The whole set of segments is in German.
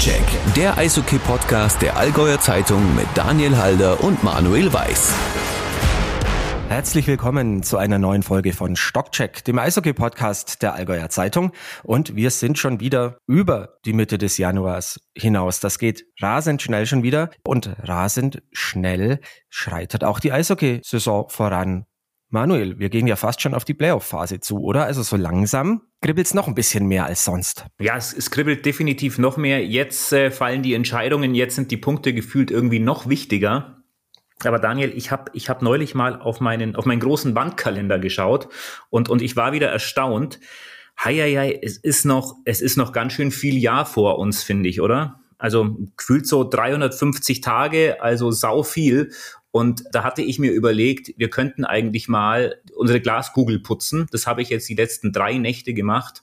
Stockcheck, der Eishockey-Podcast der Allgäuer Zeitung mit Daniel Halder und Manuel Weiß. Herzlich willkommen zu einer neuen Folge von Stockcheck, dem Eishockey-Podcast der Allgäuer Zeitung. Und wir sind schon wieder über die Mitte des Januars hinaus. Das geht rasend schnell schon wieder. Und rasend schnell schreitet auch die Eishockey-Saison voran. Manuel, wir gehen ja fast schon auf die Playoff-Phase zu, oder? Also so langsam kribbelt's noch ein bisschen mehr als sonst. Ja, es, es kribbelt definitiv noch mehr. Jetzt äh, fallen die Entscheidungen, jetzt sind die Punkte gefühlt irgendwie noch wichtiger. Aber Daniel, ich habe ich hab neulich mal auf meinen, auf meinen großen Wandkalender geschaut und, und ich war wieder erstaunt. Heieiei, es ist noch, es ist noch ganz schön viel Jahr vor uns, finde ich, oder? Also gefühlt so 350 Tage, also sau viel. Und da hatte ich mir überlegt, wir könnten eigentlich mal unsere Glaskugel putzen. Das habe ich jetzt die letzten drei Nächte gemacht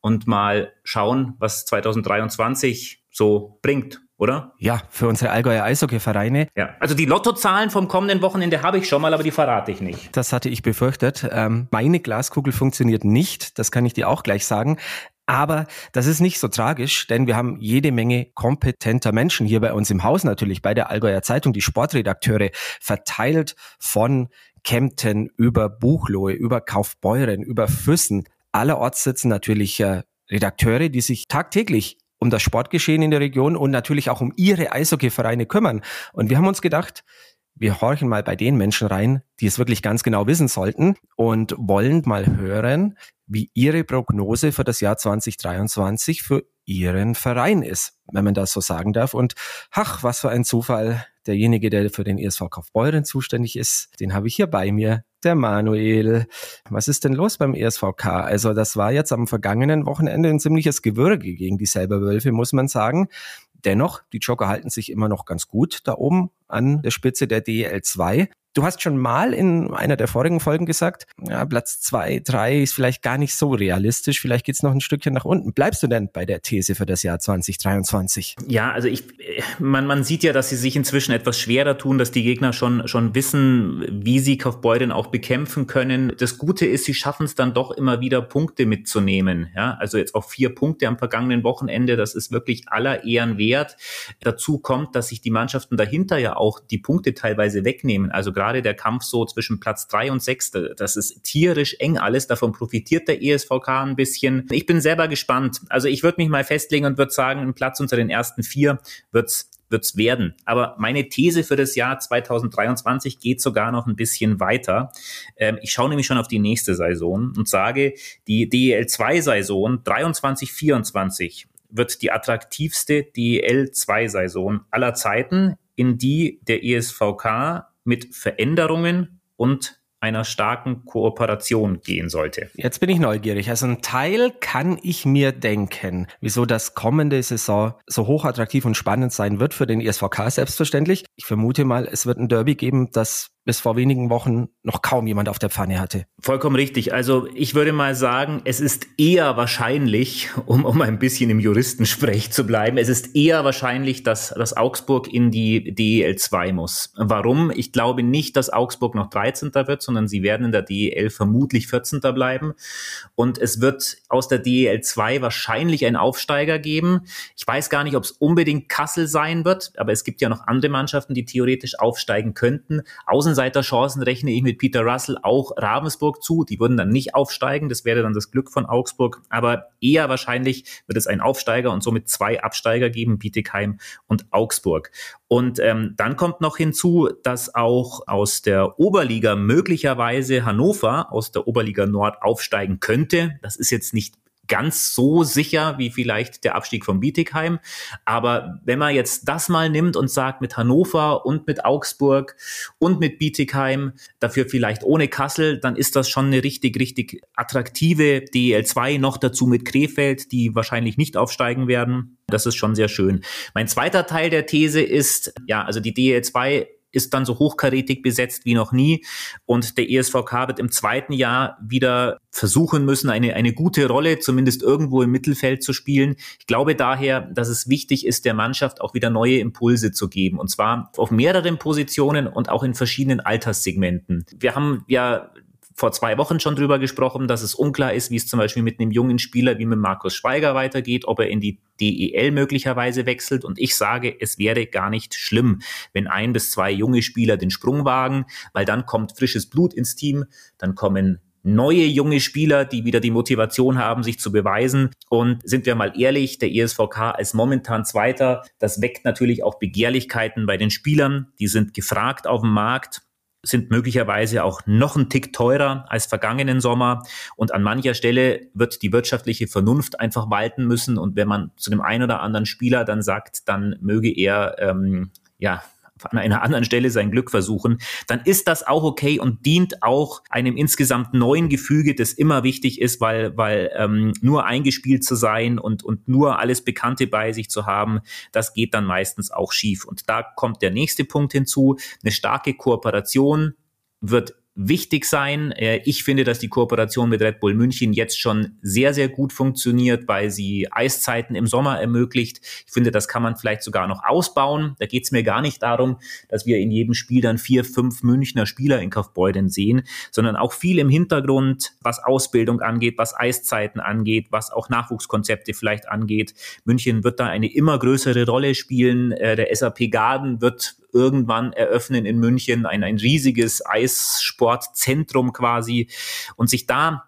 und mal schauen, was 2023 so bringt oder? Ja, für unsere Allgäuer Eishockey-Vereine. Ja, also die Lottozahlen vom kommenden Wochenende habe ich schon mal, aber die verrate ich nicht. Das hatte ich befürchtet. Ähm, meine Glaskugel funktioniert nicht, das kann ich dir auch gleich sagen. Aber das ist nicht so tragisch, denn wir haben jede Menge kompetenter Menschen hier bei uns im Haus natürlich, bei der Allgäuer Zeitung, die Sportredakteure, verteilt von Kempten über Buchlohe, über Kaufbeuren, über Füssen. Allerorts sitzen natürlich äh, Redakteure, die sich tagtäglich um das Sportgeschehen in der Region und natürlich auch um ihre Eishockeyvereine kümmern. Und wir haben uns gedacht, wir horchen mal bei den Menschen rein, die es wirklich ganz genau wissen sollten und wollen mal hören, wie ihre Prognose für das Jahr 2023 für ihren Verein ist, wenn man das so sagen darf. Und ach, was für ein Zufall. Derjenige, der für den ESV Kaufbeuren zuständig ist, den habe ich hier bei mir, der Manuel. Was ist denn los beim ESVK? Also das war jetzt am vergangenen Wochenende ein ziemliches Gewürge gegen die selber Wölfe, muss man sagen. Dennoch, die Joker halten sich immer noch ganz gut da oben an der Spitze der DEL 2. Du hast schon mal in einer der vorigen Folgen gesagt, ja, Platz zwei, drei ist vielleicht gar nicht so realistisch. Vielleicht geht's noch ein Stückchen nach unten. Bleibst du denn bei der These für das Jahr 2023? Ja, also ich, man, man sieht ja, dass sie sich inzwischen etwas schwerer tun, dass die Gegner schon, schon wissen, wie sie Kaufbeuren auch bekämpfen können. Das Gute ist, sie schaffen es dann doch immer wieder Punkte mitzunehmen. Ja, also jetzt auch vier Punkte am vergangenen Wochenende. Das ist wirklich aller Ehren wert. Dazu kommt, dass sich die Mannschaften dahinter ja auch die Punkte teilweise wegnehmen. Also gerade der Kampf so zwischen Platz drei und sechs, das ist tierisch eng alles. Davon profitiert der ESVK ein bisschen. Ich bin selber gespannt. Also ich würde mich mal festlegen und würde sagen, ein Platz unter den ersten vier wird's wird's werden. Aber meine These für das Jahr 2023 geht sogar noch ein bisschen weiter. Ähm, ich schaue nämlich schon auf die nächste Saison und sage, die DEL2-Saison 23-24 wird die attraktivste DEL2-Saison aller Zeiten, in die der ESVK mit Veränderungen und einer starken Kooperation gehen sollte. Jetzt bin ich neugierig. Also ein Teil kann ich mir denken, wieso das kommende Saison so hochattraktiv und spannend sein wird für den ESVK selbstverständlich. Ich vermute mal, es wird ein Derby geben, das bis vor wenigen Wochen noch kaum jemand auf der Pfanne hatte. Vollkommen richtig. Also ich würde mal sagen, es ist eher wahrscheinlich, um, um ein bisschen im Juristensprech zu bleiben, es ist eher wahrscheinlich, dass, dass Augsburg in die DEL 2 muss. Warum? Ich glaube nicht, dass Augsburg noch 13. wird, sondern sie werden in der DEL vermutlich 14. bleiben. Und es wird aus der DEL 2 wahrscheinlich einen Aufsteiger geben. Ich weiß gar nicht, ob es unbedingt Kassel sein wird, aber es gibt ja noch andere Mannschaften, die theoretisch aufsteigen könnten. Außen Außenseiterchancen rechne ich mit Peter Russell auch Ravensburg zu. Die würden dann nicht aufsteigen. Das wäre dann das Glück von Augsburg. Aber eher wahrscheinlich wird es einen Aufsteiger und somit zwei Absteiger geben, Bietigheim und Augsburg. Und ähm, dann kommt noch hinzu, dass auch aus der Oberliga möglicherweise Hannover aus der Oberliga Nord aufsteigen könnte. Das ist jetzt nicht ganz so sicher wie vielleicht der Abstieg von Bietigheim. Aber wenn man jetzt das mal nimmt und sagt, mit Hannover und mit Augsburg und mit Bietigheim, dafür vielleicht ohne Kassel, dann ist das schon eine richtig, richtig attraktive DL2, noch dazu mit Krefeld, die wahrscheinlich nicht aufsteigen werden. Das ist schon sehr schön. Mein zweiter Teil der These ist, ja, also die DL2 ist dann so hochkarätig besetzt wie noch nie. Und der ESVK wird im zweiten Jahr wieder versuchen müssen, eine, eine gute Rolle zumindest irgendwo im Mittelfeld zu spielen. Ich glaube daher, dass es wichtig ist, der Mannschaft auch wieder neue Impulse zu geben. Und zwar auf mehreren Positionen und auch in verschiedenen Alterssegmenten. Wir haben ja vor zwei Wochen schon drüber gesprochen, dass es unklar ist, wie es zum Beispiel mit einem jungen Spieler wie mit Markus Schweiger weitergeht, ob er in die DEL möglicherweise wechselt. Und ich sage, es wäre gar nicht schlimm, wenn ein bis zwei junge Spieler den Sprung wagen, weil dann kommt frisches Blut ins Team, dann kommen neue junge Spieler, die wieder die Motivation haben, sich zu beweisen. Und sind wir mal ehrlich, der ESVK als momentan Zweiter, das weckt natürlich auch Begehrlichkeiten bei den Spielern. Die sind gefragt auf dem Markt sind möglicherweise auch noch ein Tick teurer als vergangenen Sommer. Und an mancher Stelle wird die wirtschaftliche Vernunft einfach walten müssen. Und wenn man zu dem einen oder anderen Spieler dann sagt, dann möge er ähm, ja an einer anderen Stelle sein Glück versuchen, dann ist das auch okay und dient auch einem insgesamt neuen Gefüge, das immer wichtig ist, weil, weil ähm, nur eingespielt zu sein und, und nur alles Bekannte bei sich zu haben, das geht dann meistens auch schief. Und da kommt der nächste Punkt hinzu. Eine starke Kooperation wird wichtig sein. Äh, ich finde, dass die Kooperation mit Red Bull München jetzt schon sehr, sehr gut funktioniert, weil sie Eiszeiten im Sommer ermöglicht. Ich finde, das kann man vielleicht sogar noch ausbauen. Da geht es mir gar nicht darum, dass wir in jedem Spiel dann vier, fünf Münchner Spieler in Kaufbeuden sehen, sondern auch viel im Hintergrund, was Ausbildung angeht, was Eiszeiten angeht, was auch Nachwuchskonzepte vielleicht angeht. München wird da eine immer größere Rolle spielen. Äh, der SAP Garden wird irgendwann eröffnen in München, ein, ein riesiges Eissportzentrum quasi. Und sich da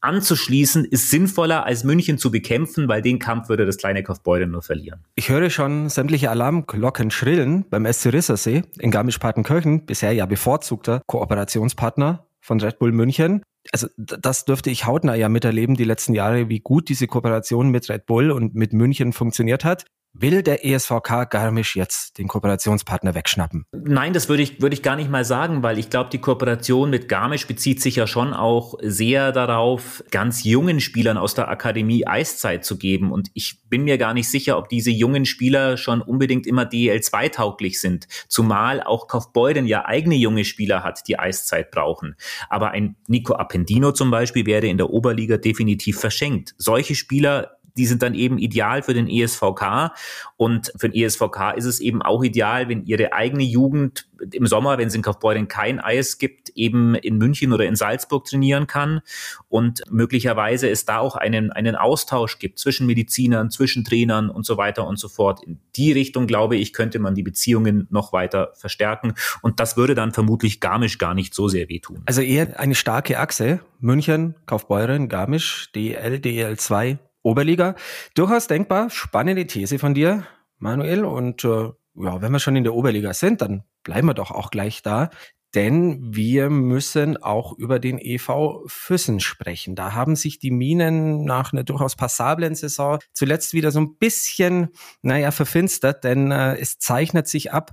anzuschließen, ist sinnvoller, als München zu bekämpfen, weil den Kampf würde das kleine Kaufbeutel nur verlieren. Ich höre schon sämtliche Alarmglocken schrillen beim SC Rissersee in Garmisch-Partenkirchen, bisher ja bevorzugter Kooperationspartner von Red Bull München. Also das dürfte ich hautnah ja miterleben die letzten Jahre, wie gut diese Kooperation mit Red Bull und mit München funktioniert hat. Will der ESVK Garmisch jetzt den Kooperationspartner wegschnappen? Nein, das würde ich, würde ich gar nicht mal sagen, weil ich glaube, die Kooperation mit Garmisch bezieht sich ja schon auch sehr darauf, ganz jungen Spielern aus der Akademie Eiszeit zu geben. Und ich bin mir gar nicht sicher, ob diese jungen Spieler schon unbedingt immer DL2 tauglich sind. Zumal auch Kaufbeuden ja eigene junge Spieler hat, die Eiszeit brauchen. Aber ein Nico Appendino zum Beispiel wäre in der Oberliga definitiv verschenkt. Solche Spieler die sind dann eben ideal für den ESVK. Und für den ESVK ist es eben auch ideal, wenn ihre eigene Jugend im Sommer, wenn es in Kaufbeuren kein Eis gibt, eben in München oder in Salzburg trainieren kann. Und möglicherweise es da auch einen, einen Austausch gibt zwischen Medizinern, zwischen Trainern und so weiter und so fort. In die Richtung, glaube ich, könnte man die Beziehungen noch weiter verstärken. Und das würde dann vermutlich Garmisch gar nicht so sehr wehtun. Also eher eine starke Achse. München, Kaufbeuren, Garmisch, DL, DL2, Oberliga. Durchaus denkbar, spannende These von dir, Manuel. Und äh, ja, wenn wir schon in der Oberliga sind, dann bleiben wir doch auch gleich da. Denn wir müssen auch über den EV Füssen sprechen. Da haben sich die Minen nach einer durchaus passablen Saison zuletzt wieder so ein bisschen, naja, verfinstert, denn äh, es zeichnet sich ab,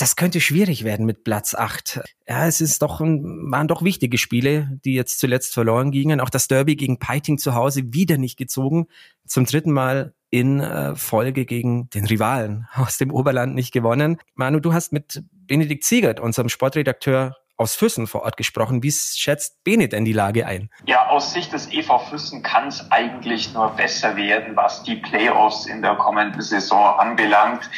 das könnte schwierig werden mit Platz 8. Ja, es ist doch waren doch wichtige Spiele, die jetzt zuletzt verloren gingen. Auch das Derby gegen Peiting zu Hause wieder nicht gezogen. Zum dritten Mal in äh, Folge gegen den Rivalen aus dem Oberland nicht gewonnen. Manu, du hast mit Benedikt Ziegert, unserem Sportredakteur aus Füssen vor Ort gesprochen. Wie schätzt Bene denn die Lage ein? Ja, aus Sicht des EV Füssen kann es eigentlich nur besser werden, was die Playoffs in der kommenden Saison anbelangt.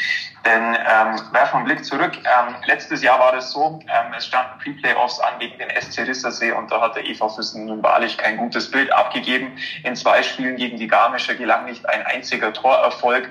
Denn ähm, werfen wir einen Blick zurück. Ähm, letztes Jahr war das so, ähm, es standen Pre-Playoffs an gegen den SC Rissersee und da hat der EV Füssen nun wahrlich kein gutes Bild abgegeben. In zwei Spielen gegen die Garmischer gelang nicht ein einziger Torerfolg.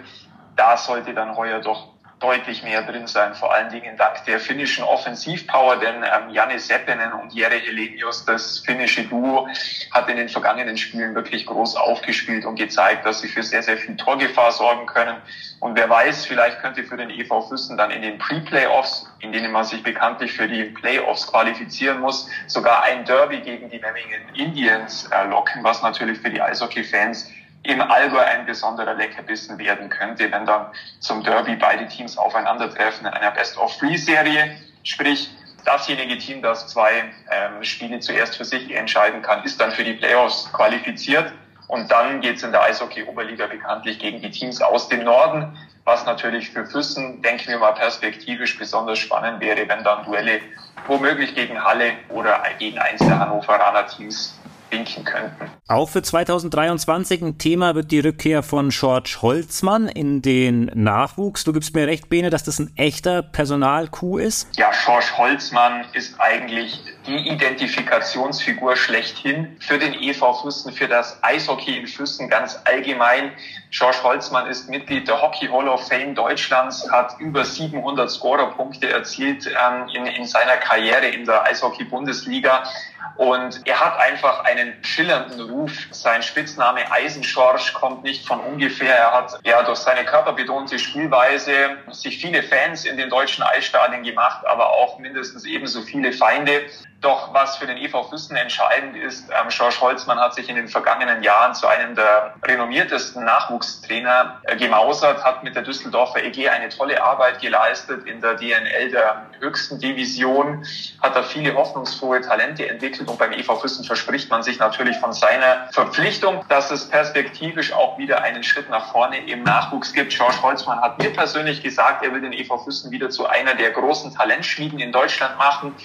Da sollte dann heuer doch deutlich mehr drin sein, vor allen Dingen dank der finnischen Offensivpower, denn ähm, Janne Seppinen und Jere Helenius, das finnische Duo, hat in den vergangenen Spielen wirklich groß aufgespielt und gezeigt, dass sie für sehr, sehr viel Torgefahr sorgen können. Und wer weiß, vielleicht könnte für den EV Füssen dann in den Pre-Playoffs, in denen man sich bekanntlich für die Playoffs qualifizieren muss, sogar ein Derby gegen die Memmingen Indians äh, locken, was natürlich für die Eishockey-Fans im Allgäu ein besonderer Leckerbissen werden könnte, wenn dann zum Derby beide Teams aufeinandertreffen in einer Best-of-Three-Serie. Sprich, dasjenige Team, das zwei ähm, Spiele zuerst für sich entscheiden kann, ist dann für die Playoffs qualifiziert. Und dann geht's in der Eishockey-Oberliga bekanntlich gegen die Teams aus dem Norden, was natürlich für Füssen, denken wir mal, perspektivisch besonders spannend wäre, wenn dann Duelle womöglich gegen Halle oder gegen eins der Hannoveraner Teams winken könnten. Auch für 2023 ein Thema wird die Rückkehr von George Holzmann in den Nachwuchs. Du gibst mir recht, Bene, dass das ein echter Personalkuh ist? Ja, George Holzmann ist eigentlich die Identifikationsfigur schlechthin für den EV Füssen, für das Eishockey in Füssen ganz allgemein. George Holzmann ist Mitglied der Hockey Hall of Fame Deutschlands, hat über 700 Scorerpunkte erzielt ähm, in, in seiner Karriere in der Eishockey-Bundesliga. Und er hat einfach einen schillernden Ruf. Sein Spitzname Eisenschorsch kommt nicht von ungefähr. Er hat ja durch seine körperbetonte Spielweise sich viele Fans in den deutschen Eisstadien gemacht, aber auch mindestens ebenso viele Feinde. Doch was für den EV Füssen entscheidend ist, ähm, George Holzmann hat sich in den vergangenen Jahren zu einem der renommiertesten Nachwuchstrainer äh, gemausert, hat mit der Düsseldorfer EG eine tolle Arbeit geleistet in der DNL der höchsten Division, hat da viele hoffnungsfrohe Talente entwickelt und beim EV Füssen verspricht man sich natürlich von seiner Verpflichtung, dass es perspektivisch auch wieder einen Schritt nach vorne im Nachwuchs gibt. George Holzmann hat mir persönlich gesagt, er will den EV Füssen wieder zu einer der großen Talentschmieden in Deutschland machen.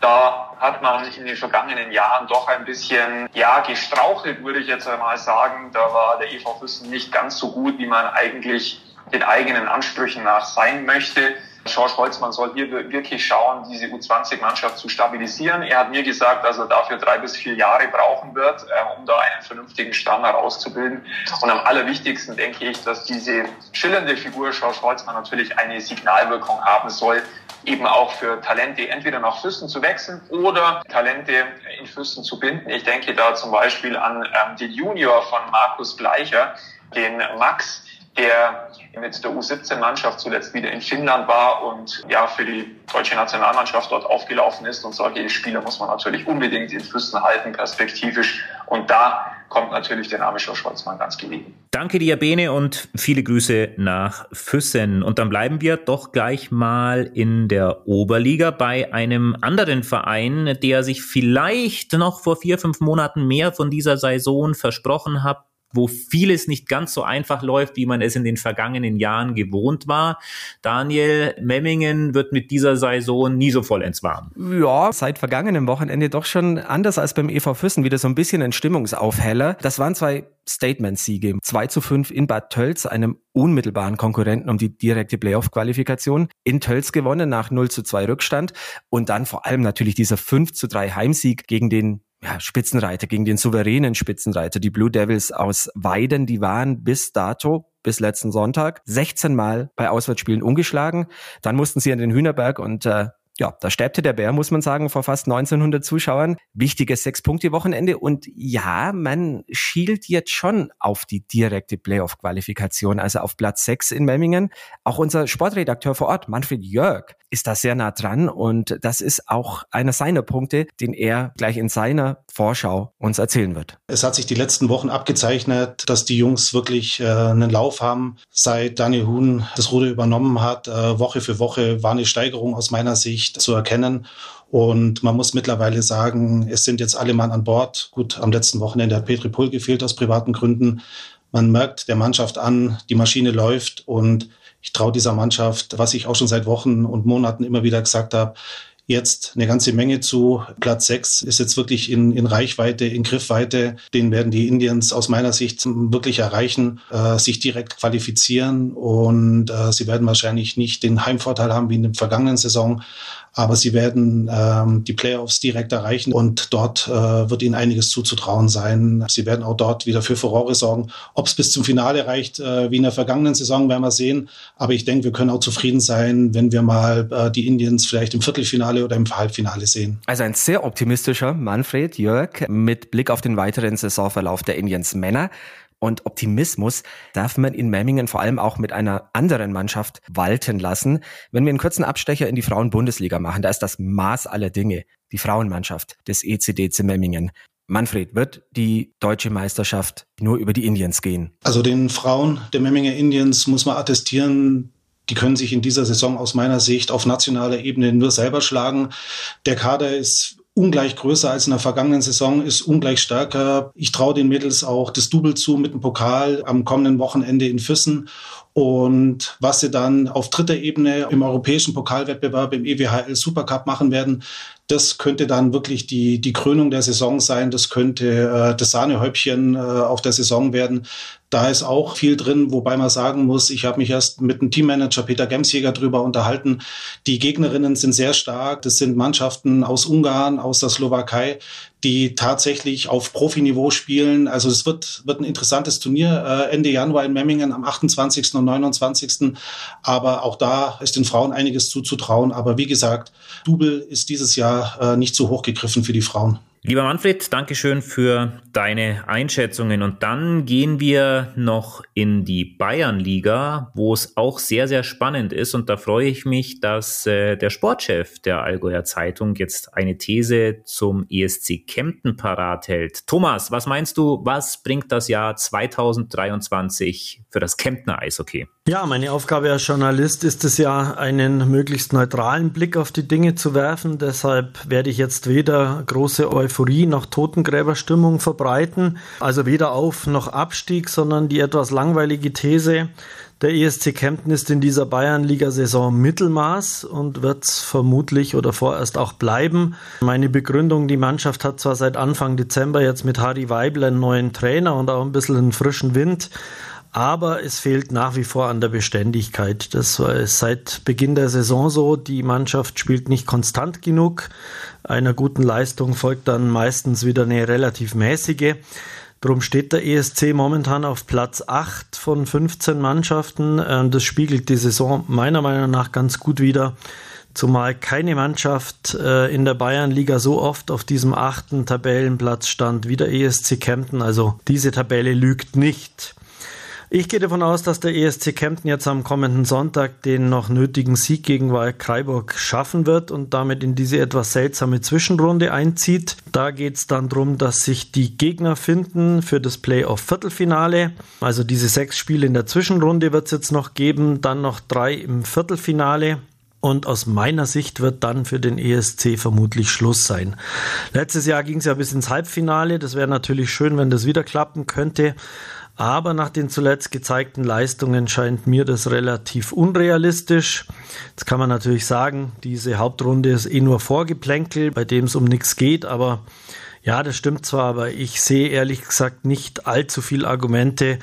Da hat man in den vergangenen Jahren doch ein bisschen, ja, gestrauchelt, würde ich jetzt einmal sagen. Da war der EV Füssen nicht ganz so gut, wie man eigentlich den eigenen Ansprüchen nach sein möchte. George Holzmann soll hier wirklich schauen, diese U20-Mannschaft zu stabilisieren. Er hat mir gesagt, dass er dafür drei bis vier Jahre brauchen wird, äh, um da einen vernünftigen Stamm herauszubilden. Und am allerwichtigsten denke ich, dass diese schillernde Figur George Holzmann natürlich eine Signalwirkung haben soll, eben auch für Talente entweder nach Füssen zu wechseln oder Talente in Füssen zu binden. Ich denke da zum Beispiel an ähm, den Junior von Markus Bleicher, den Max, der mit der U17-Mannschaft zuletzt wieder in Finnland war und ja für die deutsche Nationalmannschaft dort aufgelaufen ist. Und solche Spieler muss man natürlich unbedingt in Füssen halten, perspektivisch. Und da kommt natürlich der Name Schor Schwarzmann ganz gelegen. Danke dir, Bene, und viele Grüße nach Füssen. Und dann bleiben wir doch gleich mal in der Oberliga bei einem anderen Verein, der sich vielleicht noch vor vier, fünf Monaten mehr von dieser Saison versprochen hat, wo vieles nicht ganz so einfach läuft, wie man es in den vergangenen Jahren gewohnt war. Daniel Memmingen wird mit dieser Saison nie so vollends warm. Ja, seit vergangenem Wochenende doch schon anders als beim EV Füssen wieder so ein bisschen ein Stimmungsaufheller. Das waren zwei Statement-Siege. 2 zu 5 in Bad Tölz, einem unmittelbaren Konkurrenten um die direkte Playoff-Qualifikation. In Tölz gewonnen nach 0 zu 2 Rückstand und dann vor allem natürlich dieser 5 zu 3 Heimsieg gegen den ja, Spitzenreiter, gegen den souveränen Spitzenreiter, die Blue Devils aus Weiden, die waren bis dato, bis letzten Sonntag, 16 Mal bei Auswärtsspielen ungeschlagen. Dann mussten sie an den Hühnerberg und äh, ja, da sterbte der Bär, muss man sagen, vor fast 1900 Zuschauern. Wichtiges Sechs-Punkte-Wochenende und ja, man schielt jetzt schon auf die direkte Playoff-Qualifikation, also auf Platz 6 in Memmingen. Auch unser Sportredakteur vor Ort, Manfred Jörg, ist da sehr nah dran und das ist auch einer seiner Punkte, den er gleich in seiner Vorschau uns erzählen wird. Es hat sich die letzten Wochen abgezeichnet, dass die Jungs wirklich äh, einen Lauf haben. Seit Daniel Huhn das Ruder übernommen hat, äh, Woche für Woche war eine Steigerung aus meiner Sicht zu erkennen. Und man muss mittlerweile sagen, es sind jetzt alle Mann an Bord. Gut, am letzten Wochenende hat Petri Pull gefehlt aus privaten Gründen. Man merkt der Mannschaft an, die Maschine läuft und ich traue dieser Mannschaft, was ich auch schon seit Wochen und Monaten immer wieder gesagt habe, jetzt eine ganze Menge zu. Platz sechs ist jetzt wirklich in, in Reichweite, in Griffweite. Den werden die Indians aus meiner Sicht wirklich erreichen, äh, sich direkt qualifizieren und äh, sie werden wahrscheinlich nicht den Heimvorteil haben wie in der vergangenen Saison, aber sie werden ähm, die Playoffs direkt erreichen und dort äh, wird ihnen einiges zuzutrauen sein. Sie werden auch dort wieder für Furore sorgen. Ob es bis zum Finale reicht, äh, wie in der vergangenen Saison, werden wir sehen. Aber ich denke, wir können auch zufrieden sein, wenn wir mal äh, die Indians vielleicht im Viertelfinale oder im Halbfinale sehen. Also ein sehr optimistischer Manfred Jörg mit Blick auf den weiteren Saisonverlauf der Indians Männer. Und Optimismus darf man in Memmingen vor allem auch mit einer anderen Mannschaft walten lassen. Wenn wir einen kurzen Abstecher in die Frauen-Bundesliga machen, da ist das Maß aller Dinge die Frauenmannschaft des ECDC Memmingen. Manfred, wird die deutsche Meisterschaft nur über die Indians gehen? Also den Frauen der Memminger Indians muss man attestieren, die können sich in dieser Saison aus meiner Sicht auf nationaler Ebene nur selber schlagen. Der Kader ist ungleich größer als in der vergangenen Saison, ist ungleich stärker. Ich traue den Mädels auch das Double zu mit dem Pokal am kommenden Wochenende in Füssen. Und was sie dann auf dritter Ebene im europäischen Pokalwettbewerb im EWHL Supercup machen werden, das könnte dann wirklich die, die Krönung der Saison sein. Das könnte äh, das Sahnehäubchen äh, auf der Saison werden. Da ist auch viel drin, wobei man sagen muss, ich habe mich erst mit dem Teammanager Peter Gemsjäger drüber unterhalten. Die Gegnerinnen sind sehr stark. Das sind Mannschaften aus Ungarn, aus der Slowakei, die tatsächlich auf Profiniveau spielen. Also es wird, wird ein interessantes Turnier äh, Ende Januar in Memmingen am 28. und 29. Aber auch da ist den Frauen einiges zuzutrauen. Aber wie gesagt, Double ist dieses Jahr äh, nicht so hoch gegriffen für die Frauen. Lieber Manfred, Dankeschön für deine Einschätzungen. Und dann gehen wir noch in die Bayernliga, wo es auch sehr, sehr spannend ist. Und da freue ich mich, dass äh, der Sportchef der Allgäuer Zeitung jetzt eine These zum ESC Kempten parat hält. Thomas, was meinst du, was bringt das Jahr 2023 für das Kemptner Eishockey? Ja, meine Aufgabe als Journalist ist es ja, einen möglichst neutralen Blick auf die Dinge zu werfen. Deshalb werde ich jetzt weder große Euphorie noch Totengräberstimmung verbreiten, also weder Auf- noch Abstieg, sondern die etwas langweilige These, der ESC Kempten ist in dieser Bayernliga-Saison Mittelmaß und wird es vermutlich oder vorerst auch bleiben. Meine Begründung, die Mannschaft hat zwar seit Anfang Dezember jetzt mit Harry Weibel einen neuen Trainer und auch ein bisschen einen frischen Wind, aber es fehlt nach wie vor an der Beständigkeit. Das war seit Beginn der Saison so. Die Mannschaft spielt nicht konstant genug. Einer guten Leistung folgt dann meistens wieder eine relativ mäßige. Drum steht der ESC momentan auf Platz 8 von 15 Mannschaften. Ähm, das spiegelt die Saison meiner Meinung nach ganz gut wider. Zumal keine Mannschaft äh, in der Bayernliga so oft auf diesem achten Tabellenplatz stand wie der ESC Kempten. Also diese Tabelle lügt nicht. Ich gehe davon aus, dass der ESC Kempten jetzt am kommenden Sonntag den noch nötigen Sieg gegen Freiburg schaffen wird und damit in diese etwas seltsame Zwischenrunde einzieht. Da geht es dann darum, dass sich die Gegner finden für das Playoff-Viertelfinale. Also diese sechs Spiele in der Zwischenrunde wird es jetzt noch geben, dann noch drei im Viertelfinale. Und aus meiner Sicht wird dann für den ESC vermutlich Schluss sein. Letztes Jahr ging es ja bis ins Halbfinale. Das wäre natürlich schön, wenn das wieder klappen könnte. Aber nach den zuletzt gezeigten Leistungen scheint mir das relativ unrealistisch. Jetzt kann man natürlich sagen, diese Hauptrunde ist eh nur Vorgeplänkel, bei dem es um nichts geht, aber ja, das stimmt zwar, aber ich sehe ehrlich gesagt nicht allzu viele Argumente,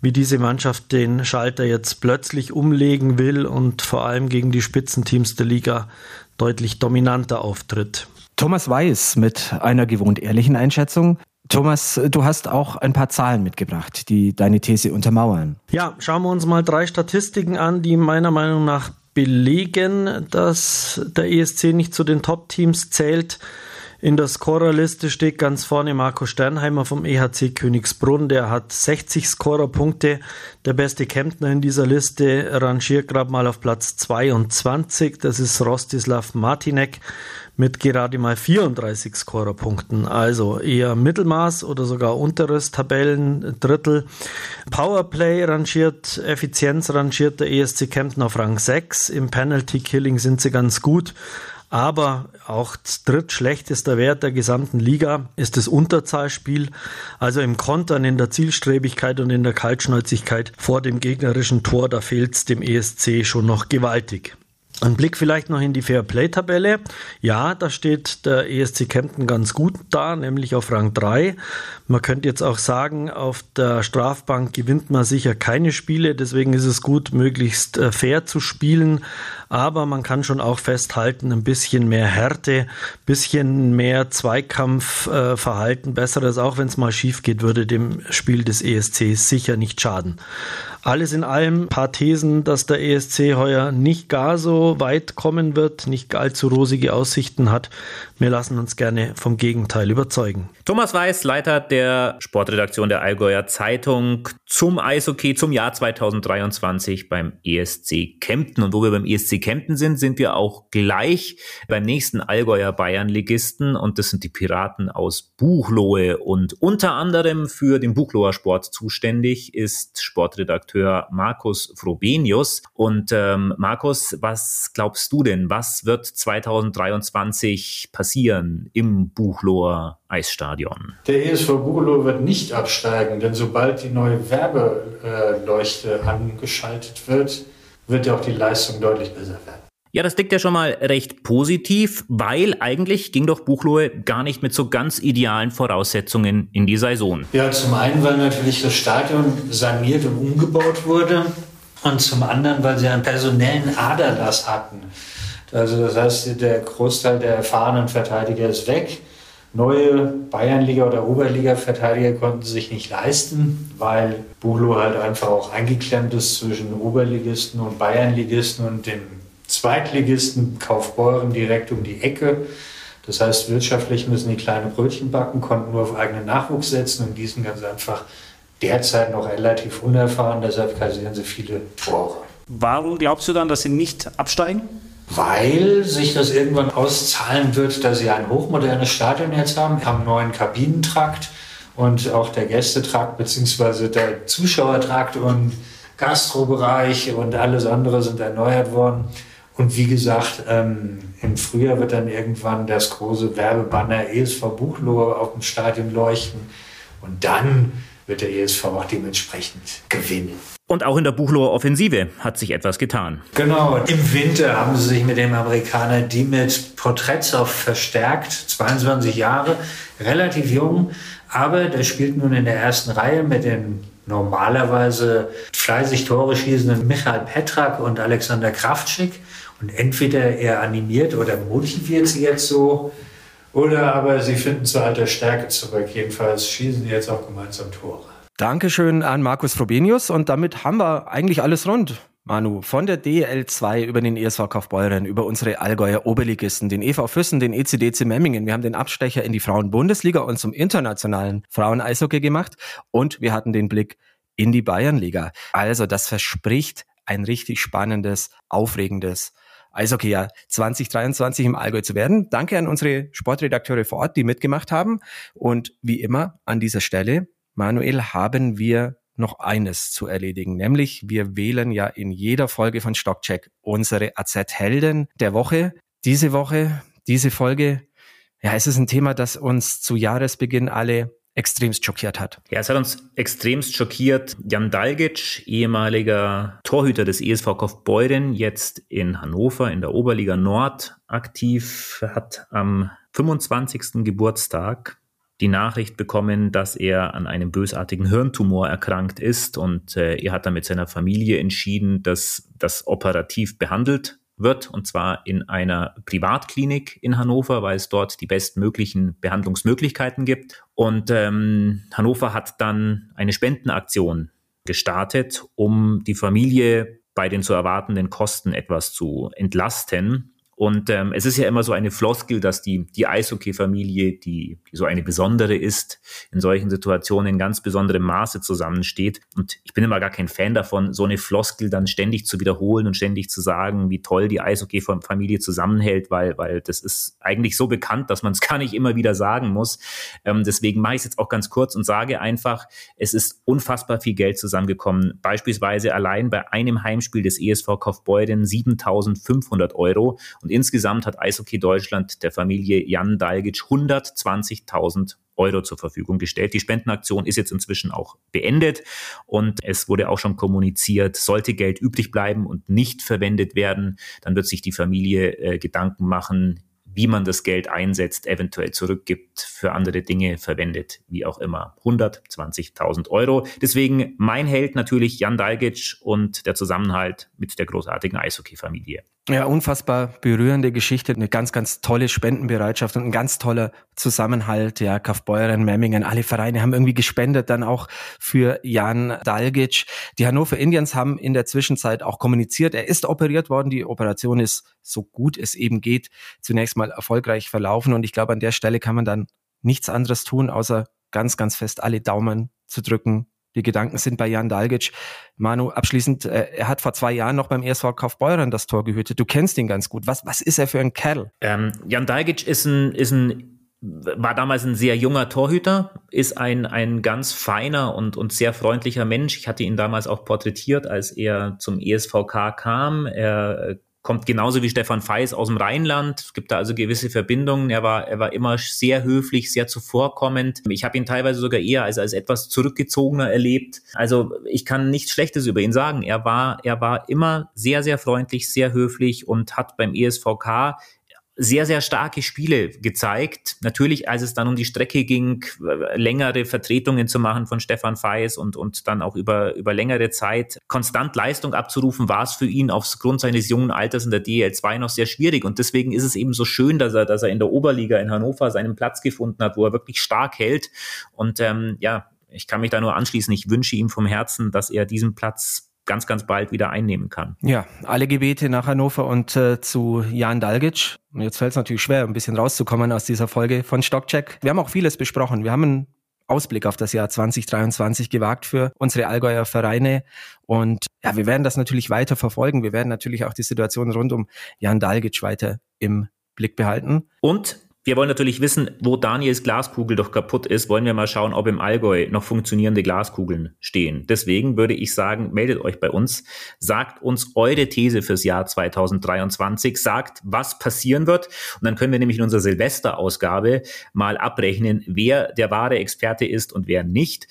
wie diese Mannschaft den Schalter jetzt plötzlich umlegen will und vor allem gegen die Spitzenteams der Liga deutlich dominanter auftritt. Thomas Weiß mit einer gewohnt ehrlichen Einschätzung. Thomas, du hast auch ein paar Zahlen mitgebracht, die deine These untermauern. Ja, schauen wir uns mal drei Statistiken an, die meiner Meinung nach belegen, dass der ESC nicht zu den Top-Teams zählt. In der Scorerliste steht ganz vorne Marco Sternheimer vom EHC Königsbrunn. Der hat 60 Scorerpunkte. Der beste Kemptner in dieser Liste rangiert gerade mal auf Platz 22. Das ist Rostislav Martinek mit gerade mal 34 Scorerpunkten. Also eher Mittelmaß oder sogar unteres Tabellendrittel. Powerplay rangiert, Effizienz rangiert der ESC Kempten auf Rang 6. Im Penalty Killing sind sie ganz gut. Aber auch drittschlechtester Wert der gesamten Liga ist das Unterzahlspiel. Also im Kontern, in der Zielstrebigkeit und in der Kaltschnäuzigkeit vor dem gegnerischen Tor, da fehlt es dem ESC schon noch gewaltig. Ein Blick vielleicht noch in die Fairplay-Tabelle. Ja, da steht der ESC Kempten ganz gut da, nämlich auf Rang 3. Man könnte jetzt auch sagen, auf der Strafbank gewinnt man sicher keine Spiele, deswegen ist es gut, möglichst äh, fair zu spielen. Aber man kann schon auch festhalten, ein bisschen mehr Härte, bisschen mehr Zweikampfverhalten, besseres, auch wenn es mal schief geht, würde dem Spiel des ESC sicher nicht schaden. Alles in allem paar Thesen, dass der ESC heuer nicht gar so weit kommen wird, nicht allzu rosige Aussichten hat. Wir lassen uns gerne vom Gegenteil überzeugen. Thomas Weiß, Leiter der Sportredaktion der Allgäuer Zeitung zum Eishockey zum Jahr 2023 beim ESC Kempten. Und wo wir beim ESC Kempten sind, sind wir auch gleich beim nächsten Allgäuer Bayernligisten und das sind die Piraten aus Buchlohe. Und unter anderem für den Buchloher Sport zuständig ist Sportredakteur Sportredakteur Markus Frobenius. Und ähm, Markus, was glaubst du denn, was wird 2023 passieren im Buchloher Eisstadion? Der ESV Buchloh wird nicht absteigen, denn sobald die neue Werbeleuchte angeschaltet wird, wird ja auch die Leistung deutlich besser werden. Ja, das klingt ja schon mal recht positiv, weil eigentlich ging doch Buchloe gar nicht mit so ganz idealen Voraussetzungen in die Saison. Ja, zum einen, weil natürlich das Stadion saniert und umgebaut wurde und zum anderen, weil sie einen personellen Aderlass hatten. Also das heißt, der Großteil der erfahrenen Verteidiger ist weg. Neue Bayernliga- oder Oberliga-Verteidiger konnten sich nicht leisten, weil Buchloe halt einfach auch eingeklemmt ist zwischen Oberligisten und Bayernligisten und dem Zweitligisten Kaufbeuren direkt um die Ecke. Das heißt, wirtschaftlich müssen die kleine Brötchen backen, konnten nur auf eigenen Nachwuchs setzen und diesen ganz einfach derzeit noch relativ unerfahren. Deshalb kassieren sie viele Tore. Warum glaubst du dann, dass sie nicht absteigen? Weil sich das irgendwann auszahlen wird, dass sie ein hochmodernes Stadion jetzt haben, haben einen neuen Kabinentrakt und auch der Gästetrakt bzw. der Zuschauertrakt und Gastrobereich und alles andere sind erneuert worden. Und wie gesagt, ähm, im Frühjahr wird dann irgendwann das große Werbebanner ESV Buchlohe auf dem Stadion leuchten. Und dann wird der ESV auch dementsprechend gewinnen. Und auch in der Buchloher Offensive hat sich etwas getan. Genau, im Winter haben sie sich mit dem Amerikaner Dimit Porträtsow verstärkt, 22 Jahre, relativ jung, aber der spielt nun in der ersten Reihe mit den normalerweise fleißig Tore schießenden Michael Petrak und Alexander Kraftschick. Und entweder er animiert oder motiviert sie jetzt so, oder aber sie finden zu alter Stärke zurück. Jedenfalls schießen sie jetzt auch gemeinsam Tore. Dankeschön an Markus Frobenius und damit haben wir eigentlich alles rund. Manu, von der DL2 über den ESV Kaufbeuren, über unsere Allgäuer Oberligisten, den EV Füssen, den ECDC Memmingen. Wir haben den Abstecher in die Frauenbundesliga und zum internationalen Frauen-Eishockey gemacht und wir hatten den Blick in die Bayernliga. Also das verspricht ein richtig spannendes, aufregendes Eishockeyjahr 2023 im Allgäu zu werden. Danke an unsere Sportredakteure vor Ort, die mitgemacht haben. Und wie immer an dieser Stelle, Manuel, haben wir noch eines zu erledigen, nämlich wir wählen ja in jeder Folge von Stockcheck unsere AZ-Helden der Woche. Diese Woche, diese Folge, ja, es ist ein Thema, das uns zu Jahresbeginn alle extremst schockiert hat. Ja, es hat uns extremst schockiert. Jan Dalgic, ehemaliger Torhüter des ESV Kaufbeuren, jetzt in Hannover in der Oberliga Nord aktiv, hat am 25. Geburtstag die Nachricht bekommen, dass er an einem bösartigen Hirntumor erkrankt ist und äh, er hat dann mit seiner Familie entschieden, dass das operativ behandelt wird, und zwar in einer Privatklinik in Hannover, weil es dort die bestmöglichen Behandlungsmöglichkeiten gibt. Und ähm, Hannover hat dann eine Spendenaktion gestartet, um die Familie bei den zu erwartenden Kosten etwas zu entlasten. Und ähm, es ist ja immer so eine Floskel, dass die, die Eishockey-Familie, die, die so eine besondere ist, in solchen Situationen in ganz besonderem Maße zusammensteht. Und ich bin immer gar kein Fan davon, so eine Floskel dann ständig zu wiederholen und ständig zu sagen, wie toll die Eishockey-Familie zusammenhält, weil, weil das ist eigentlich so bekannt, dass man es gar nicht immer wieder sagen muss. Ähm, deswegen mache ich es jetzt auch ganz kurz und sage einfach, es ist unfassbar viel Geld zusammengekommen. Beispielsweise allein bei einem Heimspiel des ESV Kaufbeuren 7500 Euro. Und insgesamt hat Eishockey Deutschland der Familie Jan Dalgic 120.000 Euro zur Verfügung gestellt. Die Spendenaktion ist jetzt inzwischen auch beendet und es wurde auch schon kommuniziert, sollte Geld übrig bleiben und nicht verwendet werden, dann wird sich die Familie äh, Gedanken machen, wie man das Geld einsetzt, eventuell zurückgibt, für andere Dinge verwendet, wie auch immer. 120.000 Euro. Deswegen mein Held natürlich Jan Dalgic und der Zusammenhalt mit der großartigen Eishockey-Familie. Ja, unfassbar berührende Geschichte, eine ganz, ganz tolle Spendenbereitschaft und ein ganz toller Zusammenhalt. Ja, Kaufbeuren, Memmingen, alle Vereine haben irgendwie gespendet, dann auch für Jan Dalgic. Die Hannover Indians haben in der Zwischenzeit auch kommuniziert, er ist operiert worden. Die Operation ist so gut es eben geht, zunächst mal erfolgreich verlaufen. Und ich glaube, an der Stelle kann man dann nichts anderes tun, außer ganz, ganz fest alle Daumen zu drücken, die Gedanken sind bei Jan Dalgic. Manu, abschließend, äh, er hat vor zwei Jahren noch beim ESV Kaufbeuren das Tor gehütet. Du kennst ihn ganz gut. Was, was ist er für ein Kerl? Ähm, Jan Dalgic ist ein, ist ein war damals ein sehr junger Torhüter, ist ein, ein ganz feiner und, und sehr freundlicher Mensch. Ich hatte ihn damals auch porträtiert, als er zum ESVK kam. Er kommt genauso wie Stefan Feis aus dem Rheinland. Es gibt da also gewisse Verbindungen. Er war, er war immer sehr höflich, sehr zuvorkommend. Ich habe ihn teilweise sogar eher als, als etwas zurückgezogener erlebt. Also ich kann nichts Schlechtes über ihn sagen. Er war, er war immer sehr, sehr freundlich, sehr höflich und hat beim ESVK sehr, sehr starke Spiele gezeigt. Natürlich, als es dann um die Strecke ging, längere Vertretungen zu machen von Stefan Feis und, und dann auch über, über längere Zeit konstant Leistung abzurufen, war es für ihn aufgrund seines jungen Alters in der DL2 noch sehr schwierig. Und deswegen ist es eben so schön, dass er, dass er in der Oberliga in Hannover seinen Platz gefunden hat, wo er wirklich stark hält. Und ähm, ja, ich kann mich da nur anschließen. Ich wünsche ihm vom Herzen, dass er diesen Platz ganz, ganz bald wieder einnehmen kann. Ja, alle Gebete nach Hannover und äh, zu Jan Dalgic. Und jetzt fällt es natürlich schwer, ein bisschen rauszukommen aus dieser Folge von Stockcheck. Wir haben auch vieles besprochen. Wir haben einen Ausblick auf das Jahr 2023 gewagt für unsere Allgäuer Vereine. Und ja, wir werden das natürlich weiter verfolgen. Wir werden natürlich auch die Situation rund um Jan Dalgic weiter im Blick behalten. Und wir wollen natürlich wissen, wo Daniels Glaskugel doch kaputt ist, wollen wir mal schauen, ob im Allgäu noch funktionierende Glaskugeln stehen. Deswegen würde ich sagen, meldet euch bei uns, sagt uns eure These fürs Jahr 2023, sagt, was passieren wird. Und dann können wir nämlich in unserer Silvesterausgabe mal abrechnen, wer der wahre Experte ist und wer nicht.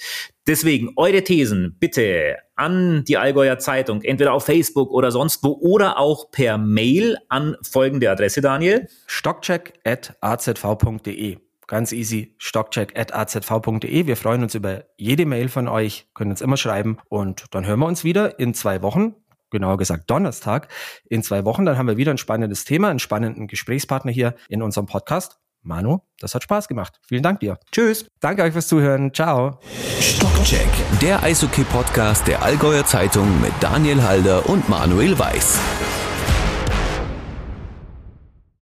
Deswegen eure Thesen bitte an die Allgäuer Zeitung, entweder auf Facebook oder sonst wo oder auch per Mail an folgende Adresse, Daniel. stockcheck.azv.de. Ganz easy, stockcheck.azv.de. Wir freuen uns über jede Mail von euch, können uns immer schreiben und dann hören wir uns wieder in zwei Wochen genauer gesagt Donnerstag in zwei Wochen. Dann haben wir wieder ein spannendes Thema, einen spannenden Gesprächspartner hier in unserem Podcast. Manu, das hat Spaß gemacht. Vielen Dank dir. Tschüss. Danke euch fürs Zuhören. Ciao. Stockcheck, der Eishockey-Podcast der Allgäuer Zeitung mit Daniel Halder und Manuel Weiß.